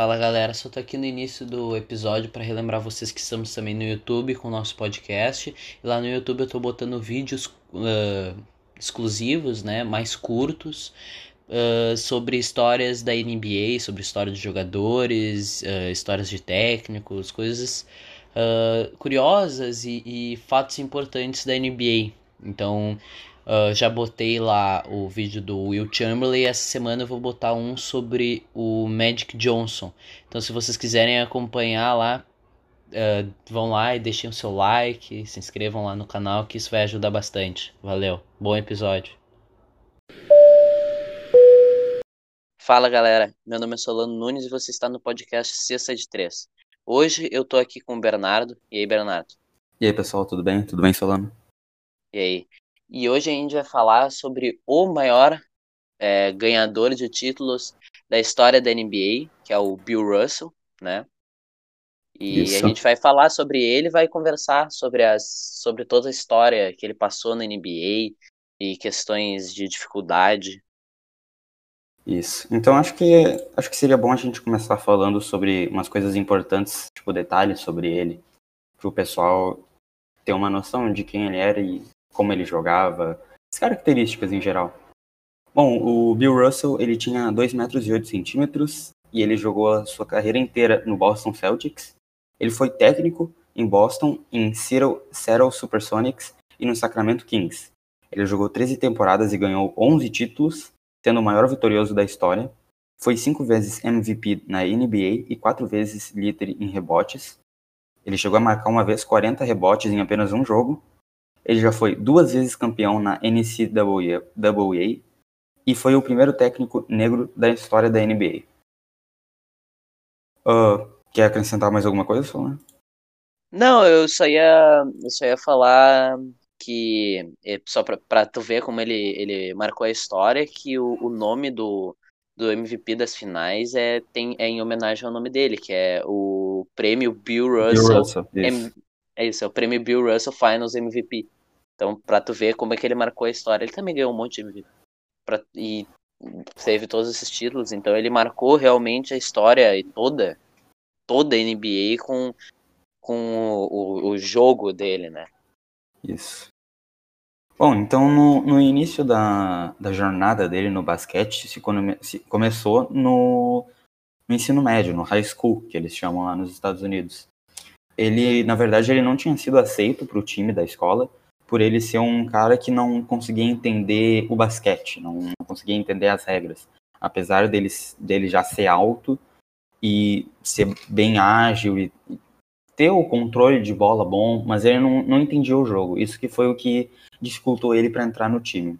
Fala galera, só tô aqui no início do episódio para relembrar vocês que estamos também no YouTube com o nosso podcast. E lá no YouTube eu tô botando vídeos uh, exclusivos, né, mais curtos, uh, sobre histórias da NBA, sobre história de jogadores, uh, histórias de técnicos, coisas curiosas e, e fatos importantes da NBA. Então Uh, já botei lá o vídeo do Will Chamberlain. Essa semana eu vou botar um sobre o Magic Johnson. Então, se vocês quiserem acompanhar lá, uh, vão lá e deixem o seu like, se inscrevam lá no canal, que isso vai ajudar bastante. Valeu, bom episódio. Fala galera, meu nome é Solano Nunes e você está no podcast Sexta de Três. Hoje eu tô aqui com o Bernardo. E aí, Bernardo? E aí, pessoal, tudo bem? Tudo bem, Solano? E aí? E hoje a gente vai falar sobre o maior é, ganhador de títulos da história da NBA, que é o Bill Russell, né? E Isso. a gente vai falar sobre ele, vai conversar sobre as sobre toda a história que ele passou na NBA e questões de dificuldade. Isso. Então acho que acho que seria bom a gente começar falando sobre umas coisas importantes, tipo detalhes sobre ele, para o pessoal ter uma noção de quem ele era e como ele jogava, as características em geral. Bom, o Bill Russell, ele tinha 2 metros e 8 centímetros e ele jogou a sua carreira inteira no Boston Celtics. Ele foi técnico em Boston, em Seattle, Seattle Supersonics e no Sacramento Kings. Ele jogou 13 temporadas e ganhou 11 títulos, sendo o maior vitorioso da história. Foi cinco vezes MVP na NBA e quatro vezes líder em rebotes. Ele chegou a marcar uma vez 40 rebotes em apenas um jogo ele já foi duas vezes campeão na NCAA e foi o primeiro técnico negro da história da NBA. Uh, quer acrescentar mais alguma coisa, Solano? Não, eu só ia, eu só ia falar que, é, só pra, pra tu ver como ele, ele marcou a história, que o, o nome do, do MVP das finais é, tem, é em homenagem ao nome dele, que é o prêmio Bill Russell. Bill Russell isso. É isso, é o prêmio Bill Russell Finals MVP. Então, pra tu ver como é que ele marcou a história, ele também ganhou um monte de. Pra, e teve todos esses títulos, então ele marcou realmente a história e toda, toda a NBA com, com o, o jogo dele, né? Isso. Bom, então no, no início da, da jornada dele no basquete, se, se começou no, no ensino médio, no high school, que eles chamam lá nos Estados Unidos ele, na verdade, ele não tinha sido aceito para o time da escola por ele ser um cara que não conseguia entender o basquete, não, conseguia entender as regras. Apesar dele, dele já ser alto e ser bem ágil e ter o controle de bola bom, mas ele não, não entendia o jogo. Isso que foi o que dificultou ele para entrar no time.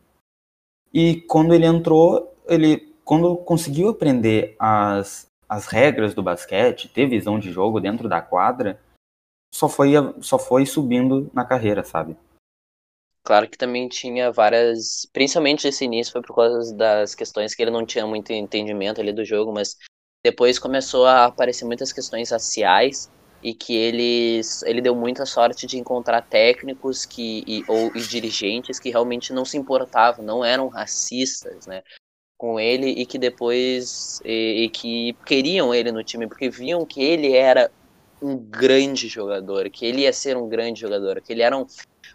E quando ele entrou, ele quando conseguiu aprender as, as regras do basquete, ter visão de jogo dentro da quadra, só foi, só foi subindo na carreira, sabe? Claro que também tinha várias. Principalmente esse início foi por causa das questões que ele não tinha muito entendimento ali do jogo, mas depois começou a aparecer muitas questões raciais e que ele, ele deu muita sorte de encontrar técnicos que, e, ou e dirigentes que realmente não se importavam, não eram racistas, né? Com ele e que depois. E, e que queriam ele no time, porque viam que ele era um grande jogador, que ele ia ser um grande jogador, que ele era um,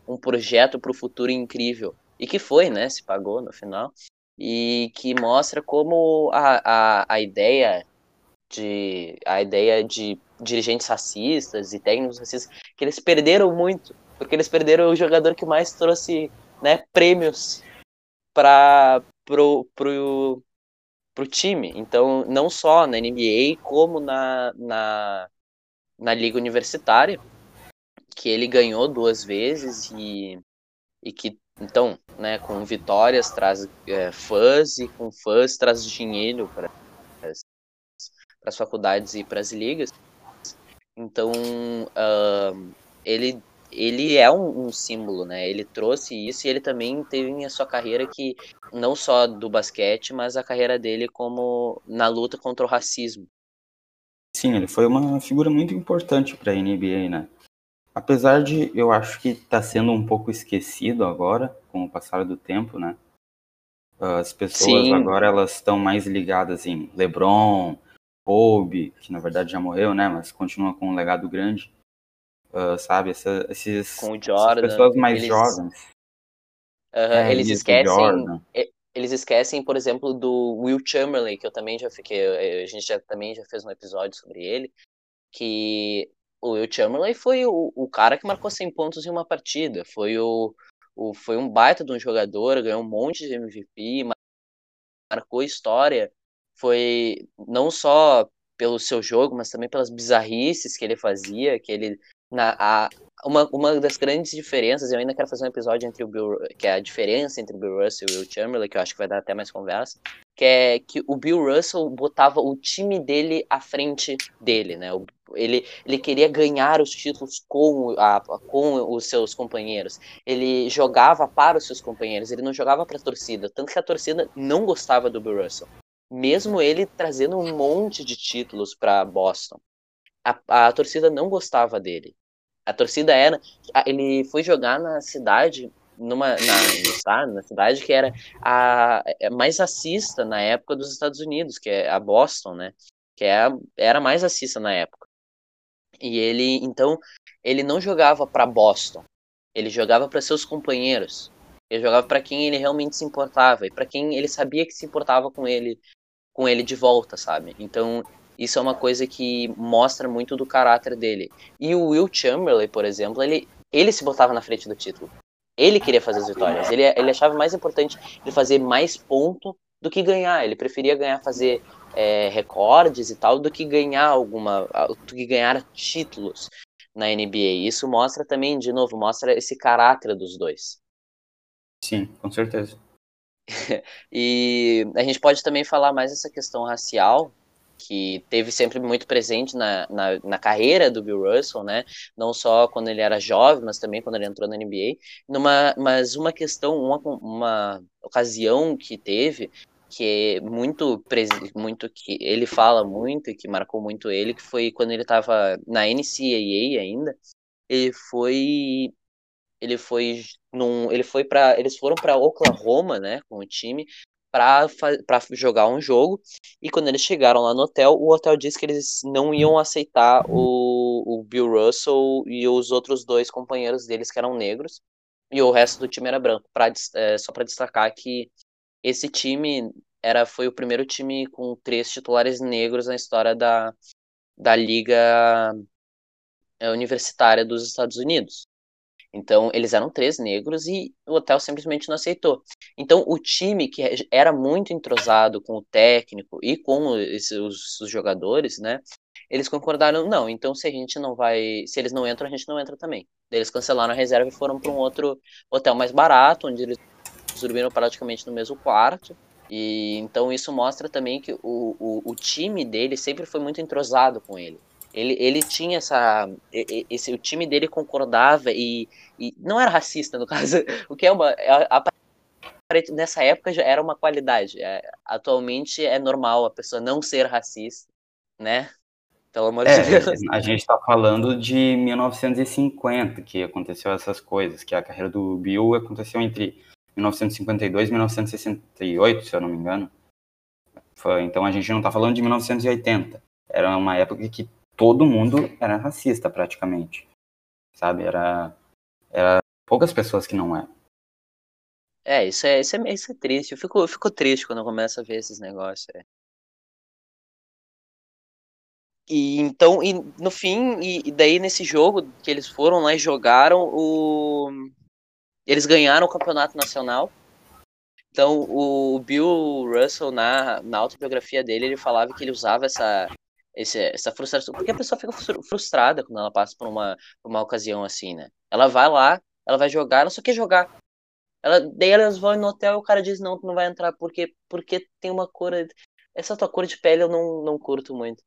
um projeto para o futuro incrível. E que foi, né? Se pagou no final. E que mostra como a, a, a ideia de a ideia de dirigentes racistas e técnicos racistas que eles perderam muito porque eles perderam o jogador que mais trouxe né prêmios para pro, pro, pro time então não só na NBA como na, na na liga universitária, que ele ganhou duas vezes e, e que então, né, com vitórias traz é, fãs e com fãs traz dinheiro para as faculdades e para as ligas. Então, uh, ele ele é um, um, símbolo, né? Ele trouxe isso e ele também teve a sua carreira que não só do basquete, mas a carreira dele como na luta contra o racismo. Sim, ele foi uma figura muito importante para a NBA, né? Apesar de eu acho que está sendo um pouco esquecido agora, com o passar do tempo, né? As pessoas Sim. agora elas estão mais ligadas em LeBron, Kobe, que na verdade já morreu, né? Mas continua com um legado grande. Uh, sabe? Essa, esses, com o Jordan, essas pessoas mais eles, jovens. Uh, é, eles esquecem. Eles esquecem, por exemplo, do Will Chamberlain, que eu também já fiquei. A gente já, também já fez um episódio sobre ele. Que o Will Chamberlain foi o, o cara que marcou 100 pontos em uma partida. Foi o, o, foi um baita de um jogador, ganhou um monte de MVP, marcou história. Foi não só pelo seu jogo, mas também pelas bizarrices que ele fazia, que ele na a, uma, uma das grandes diferenças, eu ainda quero fazer um episódio entre o Bill, que é a diferença entre o Bill Russell e o Chamberlain, que eu acho que vai dar até mais conversa, que é que o Bill Russell botava o time dele à frente dele, né? Ele, ele queria ganhar os títulos com, a, com os seus companheiros. Ele jogava para os seus companheiros, ele não jogava para a torcida. Tanto que a torcida não gostava do Bill Russell. Mesmo ele trazendo um monte de títulos para Boston. A, a torcida não gostava dele. A torcida era. Ele foi jogar na cidade numa na, na cidade que era a, a mais racista na época dos Estados Unidos, que é a Boston, né? Que é, era mais racista na época. E ele, então, ele não jogava para Boston. Ele jogava para seus companheiros. Ele jogava para quem ele realmente se importava e para quem ele sabia que se importava com ele, com ele de volta, sabe? Então, isso é uma coisa que mostra muito do caráter dele. E o Will Chamberlain, por exemplo, ele, ele se botava na frente do título. Ele queria fazer as vitórias. Ele, ele achava mais importante ele fazer mais ponto do que ganhar. Ele preferia ganhar, fazer é, recordes e tal, do que ganhar alguma, do que ganhar títulos na NBA. Isso mostra também, de novo, mostra esse caráter dos dois. Sim, com certeza. e a gente pode também falar mais essa questão racial, que teve sempre muito presente na, na, na, carreira do Bill Russell, né? Não só quando ele era jovem, mas também quando ele entrou na NBA. Numa, mas uma questão, uma, uma ocasião que teve que é muito muito que ele fala muito e que marcou muito ele que foi quando ele estava na NCAA ainda ele foi ele foi num ele foi para eles foram para Oklahoma né com o time para jogar um jogo. E quando eles chegaram lá no hotel, o hotel disse que eles não iam aceitar o, o Bill Russell e os outros dois companheiros deles que eram negros. E o resto do time era branco. Pra, é, só para destacar que esse time era foi o primeiro time com três titulares negros na história da, da liga é, universitária dos Estados Unidos. Então, eles eram três negros e o hotel simplesmente não aceitou. Então, o time que era muito entrosado com o técnico e com os, os jogadores, né? Eles concordaram, não, então se a gente não vai, se eles não entram, a gente não entra também. Eles cancelaram a reserva e foram para um outro hotel mais barato, onde eles dormiram praticamente no mesmo quarto. E então isso mostra também que o, o, o time dele sempre foi muito entrosado com ele. Ele, ele tinha essa. Esse, o time dele concordava e, e não era racista, no caso, o que é uma. É, a, nessa época já era uma qualidade. É, atualmente é normal a pessoa não ser racista, né? Pelo amor é, de Deus. A gente está falando de 1950 que aconteceu essas coisas, que a carreira do Bill aconteceu entre 1952 e 1968, se eu não me engano. Foi, então a gente não está falando de 1980. Era uma época que todo mundo era racista praticamente, sabe? Era, era poucas pessoas que não eram. É, isso é, isso é, isso é triste. Eu fico, eu fico triste quando eu começo a ver esses negócios. É. E então, e, no fim, e, e, daí nesse jogo que eles foram lá e jogaram, o... eles ganharam o campeonato nacional. Então, o Bill Russell, na, na autobiografia dele, ele falava que ele usava essa, esse, essa frustração. Porque a pessoa fica frustrada quando ela passa por uma, por uma ocasião assim, né? Ela vai lá, ela vai jogar, ela só quer jogar. Ela, daí elas vão no hotel e o cara diz, não, tu não vai entrar porque, porque tem uma cor. Essa tua cor de pele eu não, não curto muito.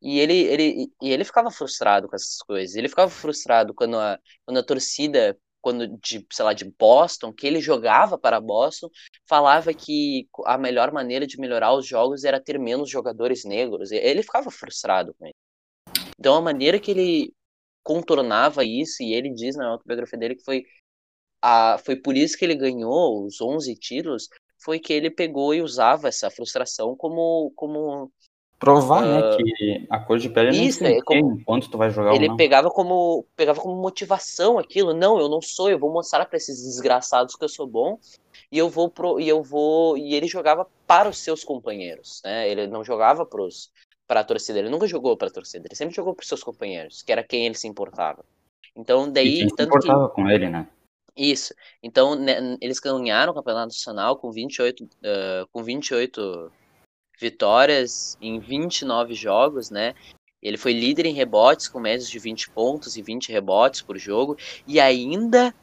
E ele, ele, e ele ficava frustrado com essas coisas. Ele ficava frustrado quando a, quando a torcida quando de, sei lá, de Boston, que ele jogava para Boston, falava que a melhor maneira de melhorar os jogos era ter menos jogadores negros. Ele ficava frustrado com isso. Então a maneira que ele contornava isso, e ele diz na autobiografia dele que foi a, foi por isso que ele ganhou os 11 títulos, foi que ele pegou e usava essa frustração como como Provar, uh, né, ah, que a cor de pele isso, não é como, enquanto tu vai jogar Ele pegava como pegava como motivação aquilo. Não, eu não sou, eu vou mostrar para esses desgraçados que eu sou bom e eu vou pro, e eu vou e ele jogava para os seus companheiros, né? Ele não jogava pros para a torcida, ele nunca jogou para a torcida, ele sempre jogou para os seus companheiros, que era quem ele se importava. Então daí e quem tanto se importava que... com ele, né? Isso. Então né, eles ganharam o campeonato nacional com 28 uh, com 28 vitórias em 29 jogos, né? Ele foi líder em rebotes com médias de 20 pontos e 20 rebotes por jogo e ainda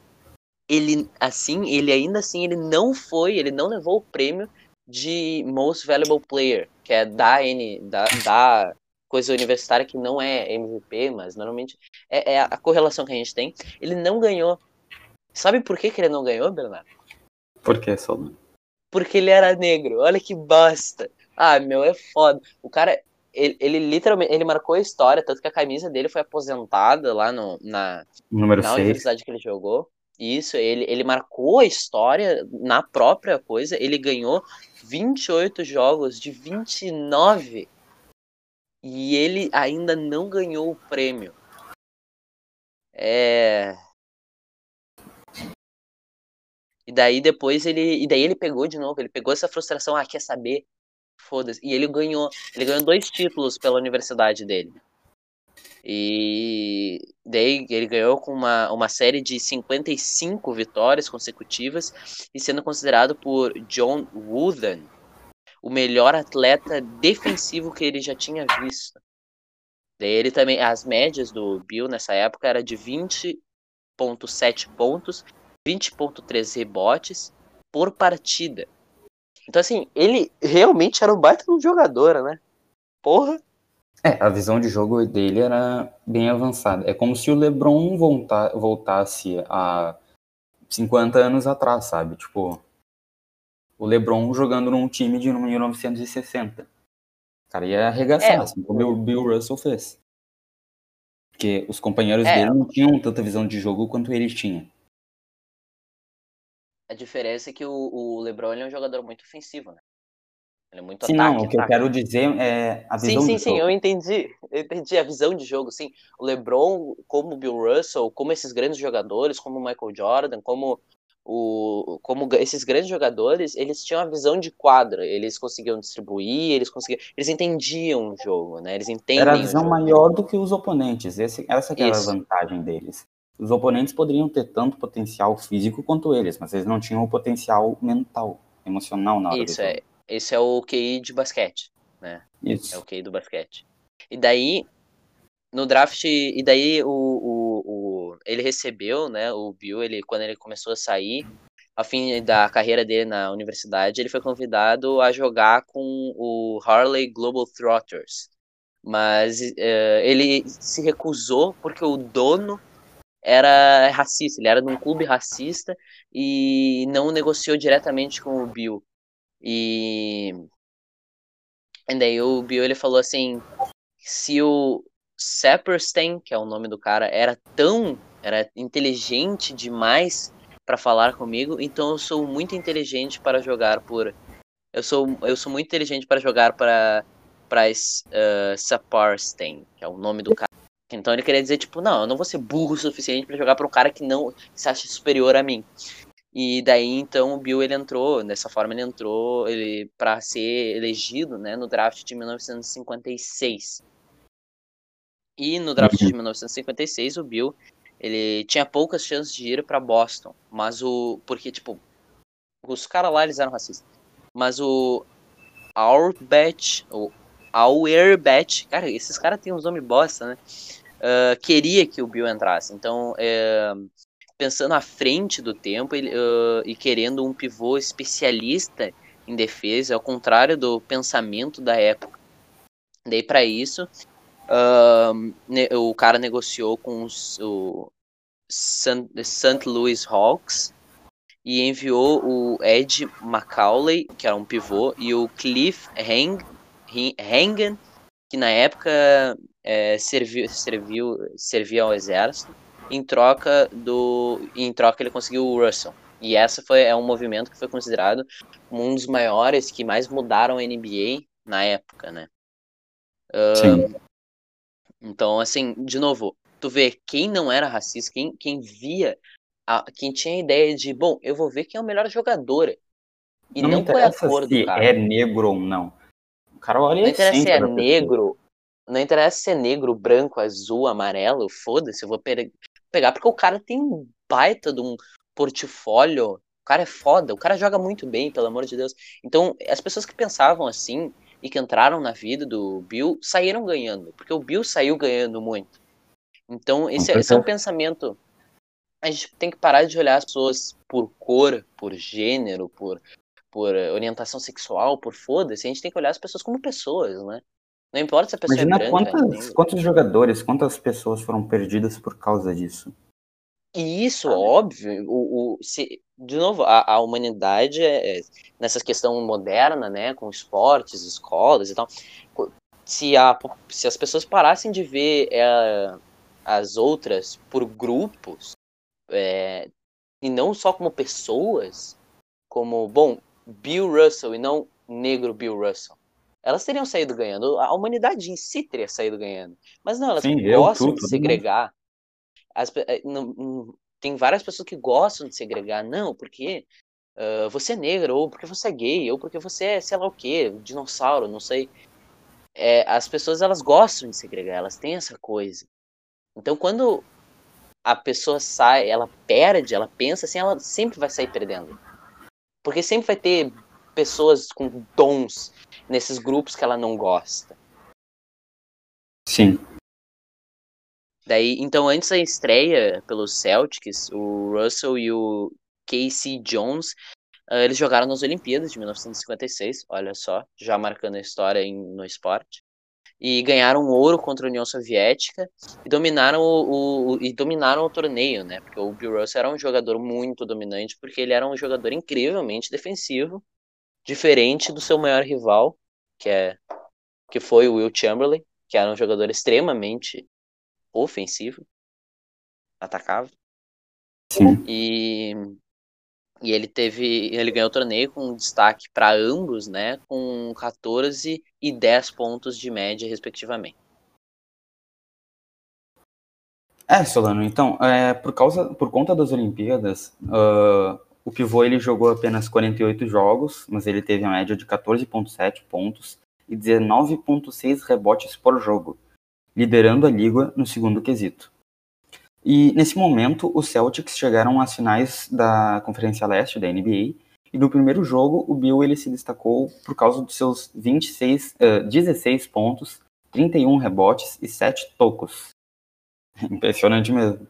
ele assim, ele ainda assim ele não foi, ele não levou o prêmio de Most Valuable Player, que é da N da, da coisa universitária que não é MVP, mas normalmente é, é, a correlação que a gente tem. Ele não ganhou. Sabe por que, que ele não ganhou, Bernardo? Por que, Solon? Porque ele era negro. Olha que bosta. Ah, meu, é foda. O cara, ele, ele, literalmente, ele marcou a história, tanto que a camisa dele foi aposentada lá no, na, Número na universidade que ele jogou. Isso, ele, ele marcou a história na própria coisa, ele ganhou 28 jogos de 29 e ele ainda não ganhou o prêmio. É. E daí depois ele. E daí ele pegou de novo, ele pegou essa frustração, ah, quer saber? Foda-se. E ele ganhou, ele ganhou dois títulos pela universidade dele. E daí ele ganhou com uma, uma série de 55 vitórias consecutivas e sendo considerado por John Wooden o melhor atleta defensivo que ele já tinha visto. Daí ele também, as médias do Bill nessa época era de 20.7 pontos, 20.3 rebotes por partida. Então, assim, ele realmente era um baita de um jogador, né? Porra. É, a visão de jogo dele era bem avançada. É como se o LeBron volta, voltasse a 50 anos atrás, sabe? Tipo, o LeBron jogando num time de 1960. O cara ia arregaçar, é, assim como o Bill Russell fez. Porque os companheiros é, dele não tinham tanta visão de jogo quanto ele tinha. A diferença é que o, o LeBron é um jogador muito ofensivo, né? Ele é muito sim, ataque, não, o que ataque. eu quero dizer é a visão Sim, sim, sim, jogo. eu entendi. Eu entendi a visão de jogo, sim. O LeBron, como o Bill Russell, como esses grandes jogadores, como o Michael Jordan, como o como esses grandes jogadores, eles tinham a visão de quadra, eles conseguiam distribuir, eles conseguiam, eles entendiam o jogo, né? Eles entendem Era a visão maior do que os oponentes. Esse, essa que era a vantagem deles os oponentes poderiam ter tanto potencial físico quanto eles, mas eles não tinham o potencial mental, emocional na hora Isso é, esse é o QI de basquete, né? Isso. É o QI do basquete. E daí no draft e daí o, o, o ele recebeu, né, o Bill, ele quando ele começou a sair a fim da carreira dele na universidade, ele foi convidado a jogar com o Harley Global Trotters. Mas uh, ele se recusou porque o dono era racista, ele era de um clube racista e não negociou diretamente com o Bill. E, e daí o Bill ele falou assim, se o Saperstein, que é o nome do cara, era tão, era inteligente demais para falar comigo, então eu sou muito inteligente para jogar por eu sou eu sou muito inteligente para jogar para para uh, Saparstein, que é o nome do cara. Então ele queria dizer, tipo, não, eu não vou ser burro o suficiente para jogar para um cara que não se acha superior a mim. E daí então o Bill ele entrou, dessa forma ele entrou ele para ser elegido, né, no draft de 1956. E no draft de 1956 o Bill ele tinha poucas chances de ir para Boston, mas o porque tipo os caras lá eles eram racistas. Mas o Auerbach, o Auerbach, cara, esses caras têm uns nomes bosta, né? Queria que o Bill entrasse. Então, uh, pensando à frente do tempo ele, uh, e querendo um pivô especialista em defesa, ao contrário do pensamento da época. Daí, para isso, o cara negociou com os, o St. Louis Hawks e enviou o Ed McCauley, que era um pivô, e o Cliff Hang, Hangen, que na época é, serviu, serviu, servia ao exército. Em troca do, em troca ele conseguiu o Russell. E essa foi é um movimento que foi considerado um dos maiores que mais mudaram a NBA na época, né? Uh, então, assim, de novo, tu vê quem não era racista, quem, quem via, a, quem tinha a ideia de, bom, eu vou ver quem é o melhor jogador. E não, não qual é a cor se do cara. é negro ou não. O cara olha Não interessa se é negro, não interessa se é negro, branco, azul, amarelo, foda-se, eu vou pe pegar porque o cara tem um baita de um portfólio. O cara é foda, o cara joga muito bem, pelo amor de Deus. Então, as pessoas que pensavam assim e que entraram na vida do Bill saíram ganhando, porque o Bill saiu ganhando muito. Então, esse, esse é um pensamento. A gente tem que parar de olhar as pessoas por cor, por gênero, por, por orientação sexual, por foda-se. A gente tem que olhar as pessoas como pessoas, né? Não importa se a pessoa é Imagina é branca. Quantas, quantos jogadores, quantas pessoas foram perdidas por causa disso? E isso, óbvio, o, o, se, de novo, a, a humanidade, é, é, nessa questão moderna, né, com esportes, escolas e tal, se, a, se as pessoas parassem de ver é, as outras por grupos, é, e não só como pessoas, como, bom, Bill Russell e não negro Bill Russell, elas teriam saído ganhando, a humanidade em si teria saído ganhando. Mas não, elas Sim, gostam de segregar. As, eh, não, não, tem várias pessoas que gostam de segregar, não, porque uh, você é negro, ou porque você é gay, ou porque você é sei lá o que, dinossauro, não sei. É, as pessoas elas gostam de segregar, elas têm essa coisa. Então quando a pessoa sai, ela perde, ela pensa assim, ela sempre vai sair perdendo. Porque sempre vai ter pessoas com dons nesses grupos que ela não gosta. Sim. Daí, então, antes da estreia pelos Celtics, o Russell e o Casey Jones, uh, eles jogaram nas Olimpíadas de 1956, olha só, já marcando a história em, no esporte. E ganharam ouro contra a União Soviética e dominaram o, o, e dominaram o torneio, né? Porque o Bill Russell era um jogador muito dominante, porque ele era um jogador incrivelmente defensivo, diferente do seu maior rival, que é que foi o Will Chamberlain, que era um jogador extremamente ofensivo, atacava. Sim. E, e ele teve, ele ganhou o torneio com destaque para ambos, né, com 14 e 10 pontos de média respectivamente. É, Solano, então, é, por, causa, por conta das Olimpíadas, uh, o pivô ele jogou apenas 48 jogos, mas ele teve a média de 14,7 pontos e 19,6 rebotes por jogo, liderando a liga no segundo quesito. E nesse momento, os Celtics chegaram às finais da Conferência Leste da NBA, e no primeiro jogo, o Bill ele se destacou por causa dos seus 26, uh, 16 pontos, 31 rebotes e 7 tocos. Impressionante mesmo.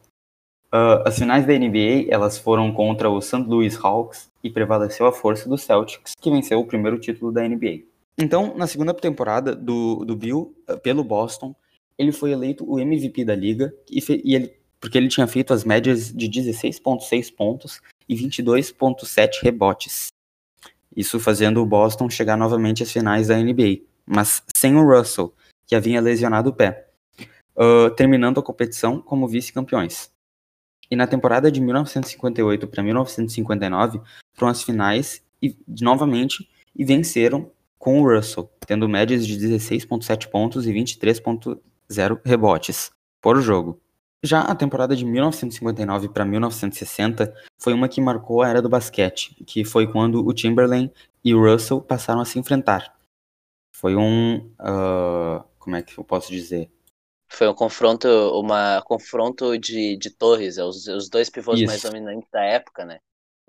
Uh, as finais da NBA elas foram contra o St. Louis Hawks e prevaleceu a força do Celtics, que venceu o primeiro título da NBA. Então, na segunda temporada do, do Bill, uh, pelo Boston, ele foi eleito o MVP da liga, e, e ele, porque ele tinha feito as médias de 16,6 pontos e 22,7 rebotes. Isso fazendo o Boston chegar novamente às finais da NBA, mas sem o Russell, que havia lesionado o pé, uh, terminando a competição como vice-campeões e na temporada de 1958 para 1959 foram as finais e novamente e venceram com o Russell, tendo médias de 16.7 pontos e 23.0 rebotes por jogo. Já a temporada de 1959 para 1960 foi uma que marcou a era do basquete, que foi quando o Timberlake e o Russell passaram a se enfrentar. Foi um, uh, como é que eu posso dizer, foi um confronto, uma confronto de, de torres, é os, os dois pivôs Isso. mais dominantes da época, né?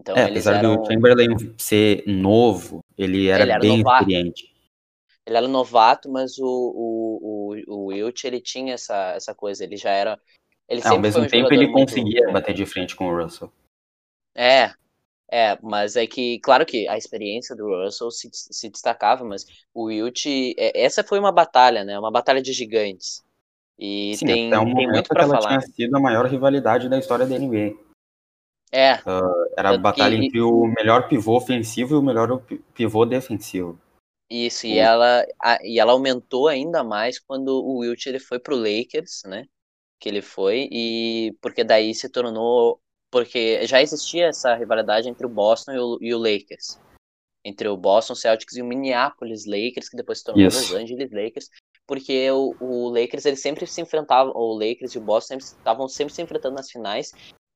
Então, é, apesar eram... do Chamberlain ser novo, ele era, ele era bem novato. experiente. Ele era novato, mas o, o, o, o Wilt, ele tinha essa, essa coisa, ele já era... Ele é, ao mesmo um tempo ele conseguia bater de frente com o Russell. É, é, mas é que, claro que a experiência do Russell se, se destacava, mas o Wilt, é, essa foi uma batalha, né? Uma batalha de gigantes. E Sim, tem, até um tem muito para falar. Ela tinha sido a maior rivalidade da história da NBA. É. Uh, era a batalha que... entre o melhor pivô ofensivo e o melhor pivô defensivo. Isso, e ela, a, e ela aumentou ainda mais quando o Wilt ele foi pro Lakers, né? Que ele foi, e porque daí se tornou. Porque já existia essa rivalidade entre o Boston e o, e o Lakers. Entre o Boston Celtics e o Minneapolis Lakers, que depois se tornou Isso. Los Angeles Lakers. Porque o, o Lakers eles sempre se enfrentavam, o Lakers e o Boston estavam sempre, sempre se enfrentando nas finais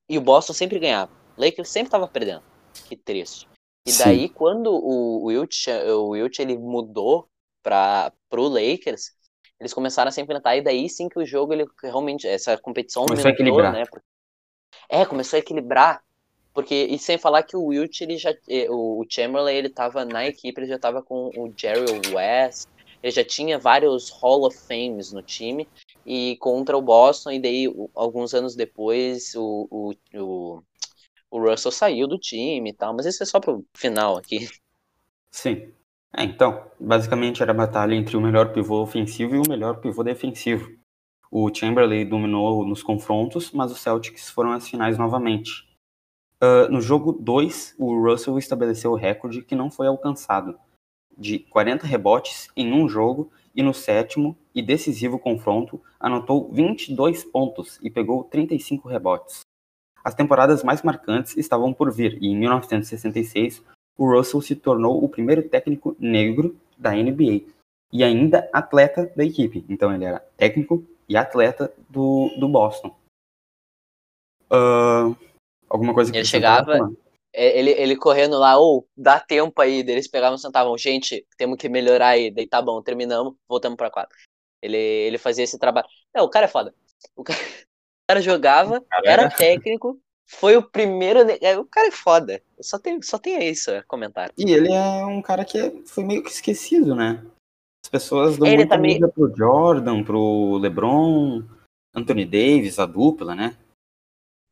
e o Boston sempre ganhava. O Lakers sempre estava perdendo. Que triste. E Sim. daí quando o Wilt, o Wilt ele mudou para pro Lakers, eles começaram a se enfrentar e daí sim que o jogo ele realmente essa competição começou a equilibrar. né? É, começou a equilibrar. Porque, e sem falar que o Wilt, ele já. Eh, o Chamberlain, ele tava na equipe, ele já tava com o Jerry West, ele já tinha vários Hall of Fames no time, e contra o Boston, e daí, alguns anos depois, o, o, o, o Russell saiu do time e tal, mas isso é só pro final aqui. Sim. É, então, basicamente era a batalha entre o melhor pivô ofensivo e o melhor pivô defensivo. O Chamberlain dominou nos confrontos, mas os Celtics foram às finais novamente. Uh, no jogo 2, o Russell estabeleceu o recorde que não foi alcançado, de 40 rebotes em um jogo, e no sétimo e decisivo confronto anotou 22 pontos e pegou 35 rebotes. As temporadas mais marcantes estavam por vir, e em 1966 o Russell se tornou o primeiro técnico negro da NBA e ainda atleta da equipe. Então ele era técnico e atleta do, do Boston. Uh, Alguma coisa que ele chegava, é, ele, ele correndo lá, ou oh, dá tempo aí, eles pegavam e sentavam, gente, temos que melhorar aí, daí tá bom, terminamos, voltamos pra quadra. Ele, ele fazia esse trabalho. Não, o cara é foda. O cara, o cara jogava, cara era técnico, foi o primeiro. É, o cara é foda. Só tem, só tem isso a comentar. E ele é um cara que foi meio que esquecido, né? As pessoas dão ele muita tá meio... pro Jordan, pro LeBron, Anthony Davis, a dupla, né?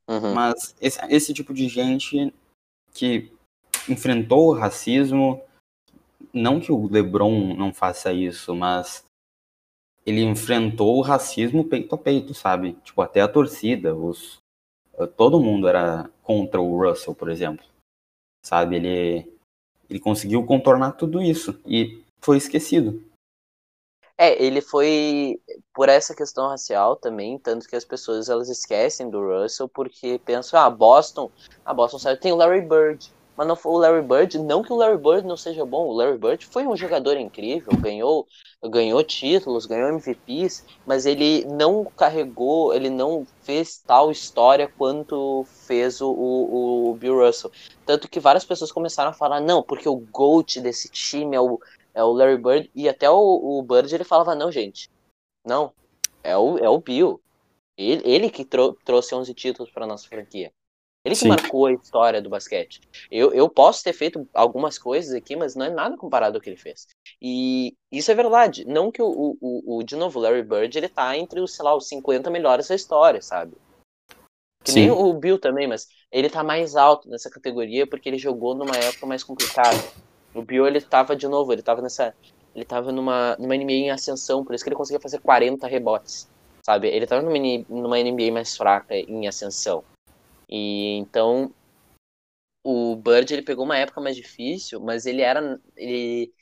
Uhum. Mas esse, esse tipo de gente que enfrentou o racismo, não que o LeBron não faça isso, mas ele enfrentou o racismo peito a peito, sabe? Tipo, até a torcida, os todo mundo era contra o Russell, por exemplo. Sabe? Ele ele conseguiu contornar tudo isso e foi esquecido. É, ele foi por essa questão racial também, tanto que as pessoas elas esquecem do Russell porque pensam, ah, Boston, a Boston sabe, tem o Larry Bird, mas não foi o Larry Bird, não que o Larry Bird não seja bom, o Larry Bird foi um jogador incrível, ganhou, ganhou títulos, ganhou MVPs, mas ele não carregou, ele não fez tal história quanto fez o, o, o Bill Russell. Tanto que várias pessoas começaram a falar, não, porque o GOAT desse time é o, é o Larry Bird, e até o, o Bird ele falava, não, gente, não, é o, é o Bill. Ele, ele que trou trouxe 11 títulos para nossa franquia. Ele que Sim. marcou a história do basquete. Eu, eu posso ter feito algumas coisas aqui, mas não é nada comparado ao que ele fez. E isso é verdade. Não que o, o, o de novo, Larry Bird, ele tá entre os, sei lá, os 50 melhores da história, sabe? Que Sim. nem o Bill também, mas ele tá mais alto nessa categoria porque ele jogou numa época mais complicada. O Bill, ele tava, de novo, ele tava nessa. Ele tava numa, numa NBA em ascensão, por isso que ele conseguia fazer 40 rebotes. Sabe? Ele tava numa, numa NBA mais fraca em ascensão. E então. O Bird ele pegou uma época mais difícil, mas ele era. Ele,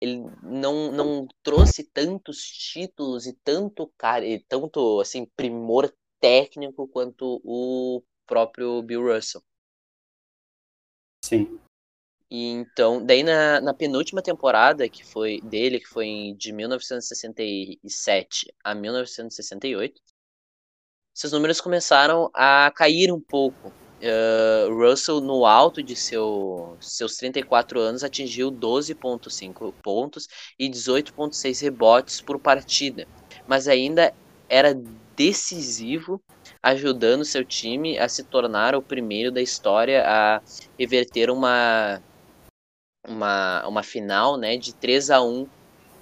ele não, não trouxe tantos títulos e tanto cara e tanto assim primor técnico quanto o próprio Bill Russell. Sim. E então, daí na, na penúltima temporada que foi dele, que foi de 1967 a 1968, seus números começaram a cair um pouco. Uh, Russell, no alto de seu, seus 34 anos, atingiu 12,5 pontos e 18,6 rebotes por partida, mas ainda era decisivo, ajudando seu time a se tornar o primeiro da história a reverter uma uma, uma final né, de 3 a 1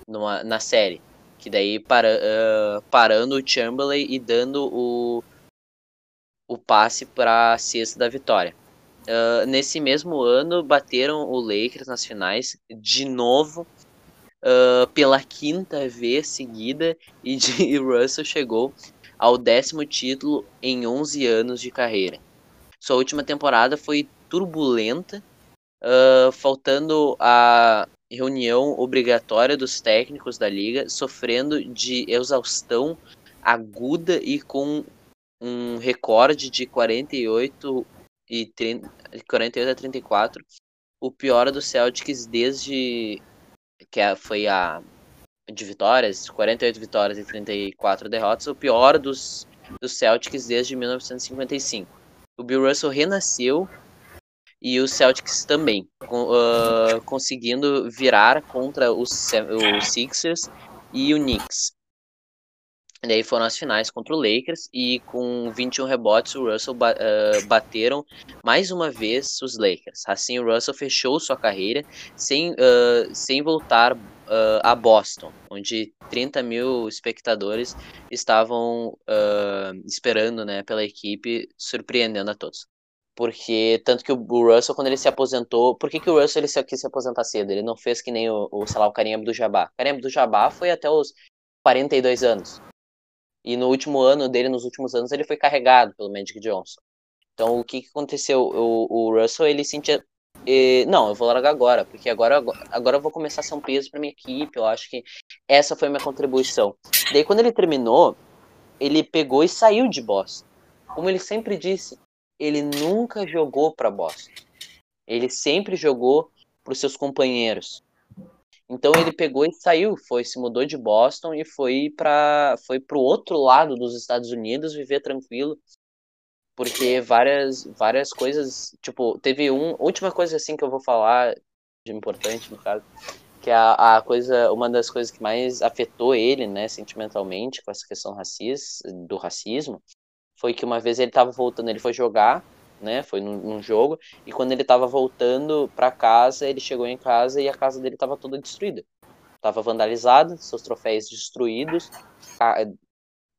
numa, na série. Que daí para, uh, parando o Chamberlain e dando o, o passe para a sexta da vitória. Uh, nesse mesmo ano, bateram o Lakers nas finais de novo, uh, pela quinta vez seguida, e, de, e Russell chegou ao décimo título em 11 anos de carreira. Sua última temporada foi turbulenta, uh, faltando a reunião obrigatória dos técnicos da liga, sofrendo de exaustão aguda e com um recorde de 48 e 30, 48 a 34, o pior do Celtics desde que foi a de vitórias, 48 vitórias e 34 derrotas, o pior dos, dos Celtics desde 1955. O Bill Russell renasceu e os Celtics também, uh, conseguindo virar contra os, Sixers e o Knicks. E aí foram as finais contra o Lakers e com 21 rebotes o Russell uh, bateram mais uma vez os Lakers. Assim o Russell fechou sua carreira sem, uh, sem voltar a Boston, onde 30 mil espectadores estavam esperando né, pela equipe, surpreendendo a todos. Porque, tanto que o Russell, quando ele se aposentou, por que, que o Russell ele se, quis se aposentar cedo? Ele não fez que nem o, o sei lá, o Karim Abdul-Jabbar. O Karim Abdul-Jabbar foi até os 42 anos. E no último ano dele, nos últimos anos, ele foi carregado pelo Magic Johnson. Então, o que, que aconteceu? O, o Russell, ele sentia. Não, eu vou largar agora, porque agora, agora eu vou começar a ser um peso para minha equipe. Eu acho que essa foi a minha contribuição. Daí, quando ele terminou, ele pegou e saiu de Boston. Como ele sempre disse, ele nunca jogou para Boston. Ele sempre jogou para os seus companheiros. Então ele pegou e saiu, foi se mudou de Boston e foi para foi pro outro lado dos Estados Unidos viver tranquilo. Porque várias várias coisas, tipo, teve um última coisa assim que eu vou falar de importante no caso, que é a, a coisa, uma das coisas que mais afetou ele, né, sentimentalmente com essa questão racista, do racismo, foi que uma vez ele estava voltando, ele foi jogar, né? Foi num, num jogo e quando ele estava voltando para casa, ele chegou em casa e a casa dele estava toda destruída. Tava vandalizada, seus troféus destruídos, a,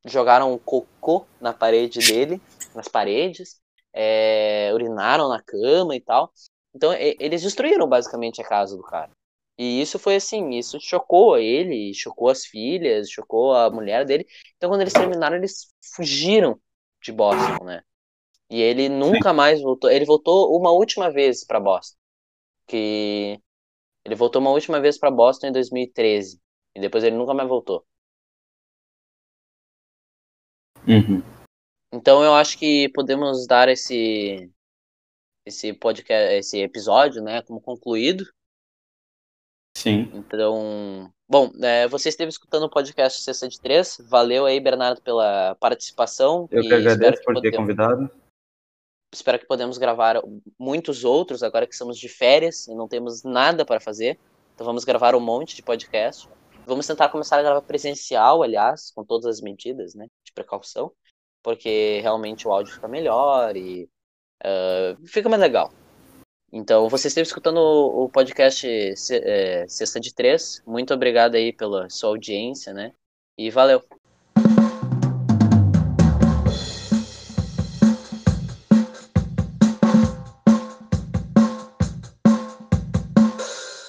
jogaram cocô na parede dele, nas paredes, é, urinaram na cama e tal. Então e, eles destruíram basicamente a casa do cara. E isso foi assim, isso chocou ele, chocou as filhas, chocou a mulher dele. Então quando eles terminaram, eles fugiram de Boston, né? E ele nunca mais voltou. Ele voltou uma última vez para Boston. Que ele voltou uma última vez para Boston em 2013 e depois ele nunca mais voltou. Uhum. Então eu acho que podemos dar esse esse podcast, esse episódio, né, como concluído. Sim. Então, bom, é, você esteve escutando o podcast Sexta de Três. Valeu aí, Bernardo, pela participação. Eu que agradeço por ter convidado. Espero que podemos gravar muitos outros agora que estamos de férias e não temos nada para fazer. Então vamos gravar um monte de podcast. Vamos tentar começar a gravar presencial, aliás, com todas as medidas, né, de precaução, porque realmente o áudio fica melhor e uh, fica mais legal. Então, você esteve escutando o podcast é, Sexta de Três. Muito obrigado aí pela sua audiência, né? E valeu!